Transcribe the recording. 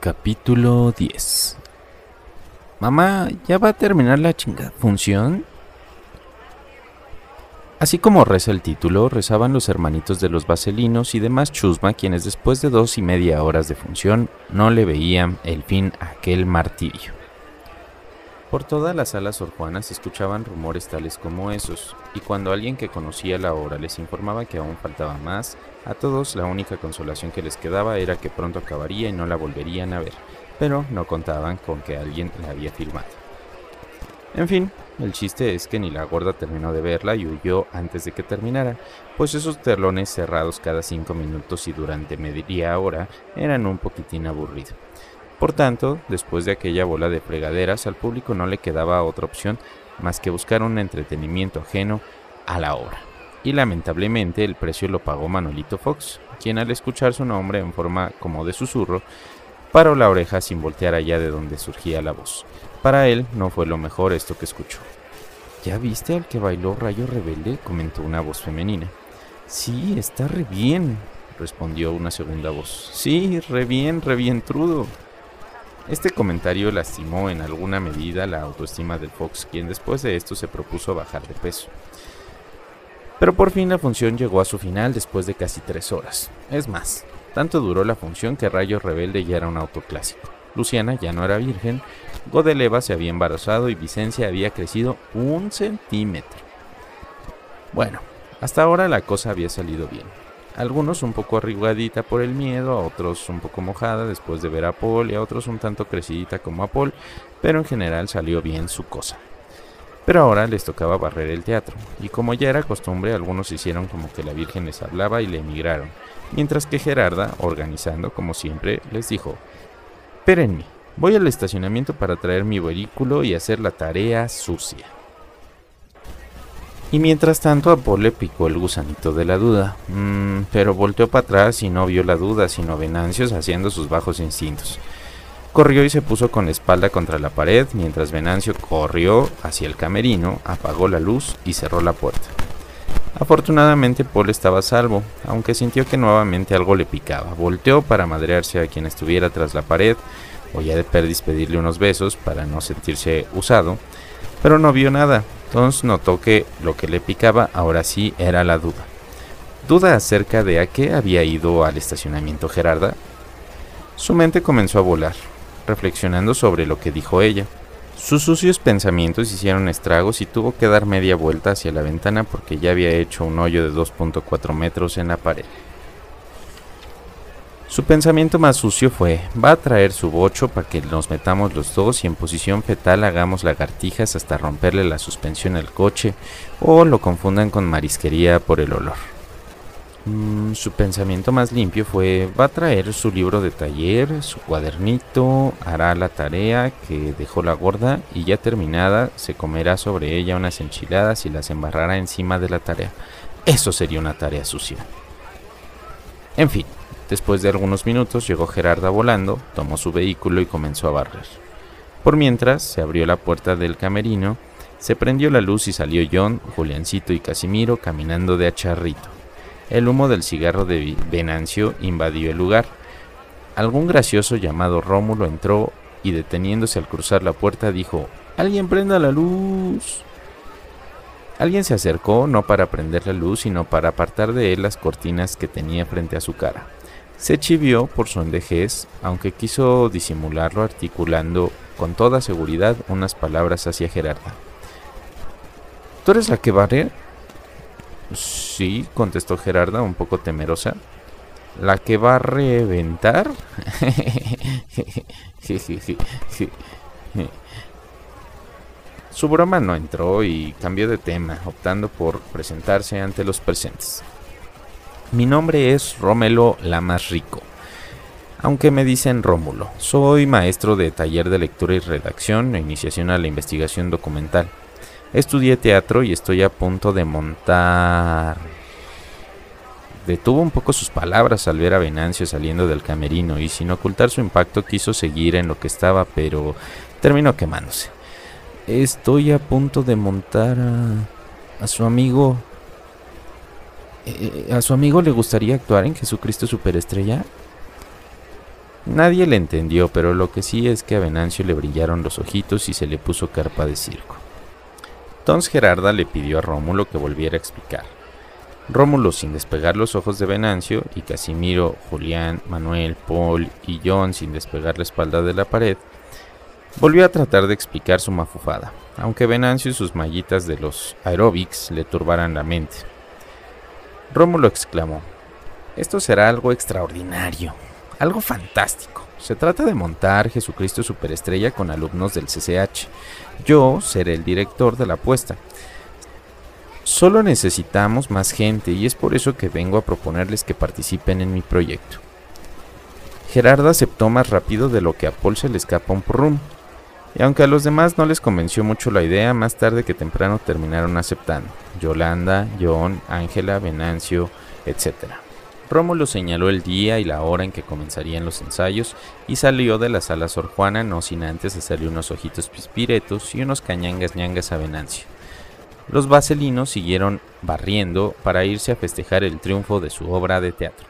Capítulo 10 Mamá, ¿ya va a terminar la chingada función? Así como reza el título, rezaban los hermanitos de los vaselinos y demás chusma quienes después de dos y media horas de función no le veían el fin a aquel martirio. Por toda la sala Sor Juana se escuchaban rumores tales como esos, y cuando alguien que conocía la hora les informaba que aún faltaba más, a todos la única consolación que les quedaba era que pronto acabaría y no la volverían a ver, pero no contaban con que alguien la había firmado. En fin, el chiste es que ni la gorda terminó de verla y huyó antes de que terminara, pues esos terlones cerrados cada cinco minutos y durante media hora eran un poquitín aburrido. Por tanto, después de aquella bola de fregaderas, al público no le quedaba otra opción más que buscar un entretenimiento ajeno a la obra. Y lamentablemente el precio lo pagó Manolito Fox, quien al escuchar su nombre en forma como de susurro, paró la oreja sin voltear allá de donde surgía la voz. Para él no fue lo mejor esto que escuchó. ¿Ya viste al que bailó Rayo Rebelde? comentó una voz femenina. Sí, está re bien, respondió una segunda voz. Sí, re bien, re bien trudo. Este comentario lastimó en alguna medida la autoestima del Fox, quien después de esto se propuso bajar de peso. Pero por fin la función llegó a su final después de casi tres horas. Es más, tanto duró la función que Rayo Rebelde ya era un autoclásico. Luciana ya no era virgen, Godeleva se había embarazado y Vicencia había crecido un centímetro. Bueno, hasta ahora la cosa había salido bien algunos un poco arrugadita por el miedo, a otros un poco mojada después de ver a Paul y a otros un tanto crecidita como a Paul, pero en general salió bien su cosa. Pero ahora les tocaba barrer el teatro, y como ya era costumbre, algunos hicieron como que la Virgen les hablaba y le emigraron, mientras que Gerarda, organizando como siempre, les dijo, Espérenme, voy al estacionamiento para traer mi vehículo y hacer la tarea sucia. Y mientras tanto a Paul le picó el gusanito de la duda, mm, pero volteó para atrás y no vio la duda, sino Venancios haciendo sus bajos instintos. Corrió y se puso con la espalda contra la pared, mientras Venancio corrió hacia el camerino, apagó la luz y cerró la puerta. Afortunadamente Paul estaba salvo, aunque sintió que nuevamente algo le picaba. Volteó para madrearse a quien estuviera tras la pared, o ya de perdis pedirle unos besos para no sentirse usado, pero no vio nada, entonces notó que lo que le picaba ahora sí era la duda. ¿Duda acerca de a qué había ido al estacionamiento Gerarda? Su mente comenzó a volar, reflexionando sobre lo que dijo ella. Sus sucios pensamientos hicieron estragos y tuvo que dar media vuelta hacia la ventana porque ya había hecho un hoyo de 2.4 metros en la pared. Su pensamiento más sucio fue, va a traer su bocho para que nos metamos los dos y en posición fetal hagamos lagartijas hasta romperle la suspensión al coche o lo confundan con marisquería por el olor. Mm, su pensamiento más limpio fue, va a traer su libro de taller, su cuadernito, hará la tarea que dejó la gorda y ya terminada se comerá sobre ella unas enchiladas y las embarrará encima de la tarea. Eso sería una tarea sucia. En fin, Después de algunos minutos llegó Gerarda volando, tomó su vehículo y comenzó a barrer. Por mientras, se abrió la puerta del camerino, se prendió la luz y salió John, Juliancito y Casimiro caminando de acharrito. El humo del cigarro de Venancio invadió el lugar. Algún gracioso llamado Rómulo entró y deteniéndose al cruzar la puerta dijo, ¡Alguien prenda la luz! Alguien se acercó no para prender la luz, sino para apartar de él las cortinas que tenía frente a su cara. Se chivió por su endejez, aunque quiso disimularlo articulando con toda seguridad unas palabras hacia Gerarda. ¿Tú eres la que barre? Sí, contestó Gerarda, un poco temerosa. ¿La que va a reventar? Su broma no entró y cambió de tema, optando por presentarse ante los presentes. Mi nombre es Rómelo la más rico. Aunque me dicen Rómulo, soy maestro de taller de lectura y redacción e iniciación a la investigación documental. Estudié teatro y estoy a punto de montar... Detuvo un poco sus palabras al ver a Venancio saliendo del camerino y sin ocultar su impacto quiso seguir en lo que estaba, pero terminó quemándose. Estoy a punto de montar a, a su amigo ¿A su amigo le gustaría actuar en Jesucristo Superestrella? Nadie le entendió, pero lo que sí es que a Venancio le brillaron los ojitos y se le puso carpa de circo. Entonces Gerarda le pidió a Rómulo que volviera a explicar. Rómulo, sin despegar los ojos de Venancio, y Casimiro, Julián, Manuel, Paul y John sin despegar la espalda de la pared, volvió a tratar de explicar su mafufada, aunque Venancio y sus mallitas de los aeróbics le turbaran la mente. Rómulo exclamó, esto será algo extraordinario, algo fantástico. Se trata de montar Jesucristo Superestrella con alumnos del CCH. Yo seré el director de la apuesta. Solo necesitamos más gente y es por eso que vengo a proponerles que participen en mi proyecto. Gerardo aceptó más rápido de lo que a Paul se le escapa un purrum. Y aunque a los demás no les convenció mucho la idea, más tarde que temprano terminaron aceptando. Yolanda, John, Ángela, Venancio, etc. Rómulo señaló el día y la hora en que comenzarían los ensayos y salió de la sala Sor Juana no sin antes hacerle unos ojitos pispiretos y unos cañangas ñangas a Venancio. Los vaselinos siguieron barriendo para irse a festejar el triunfo de su obra de teatro.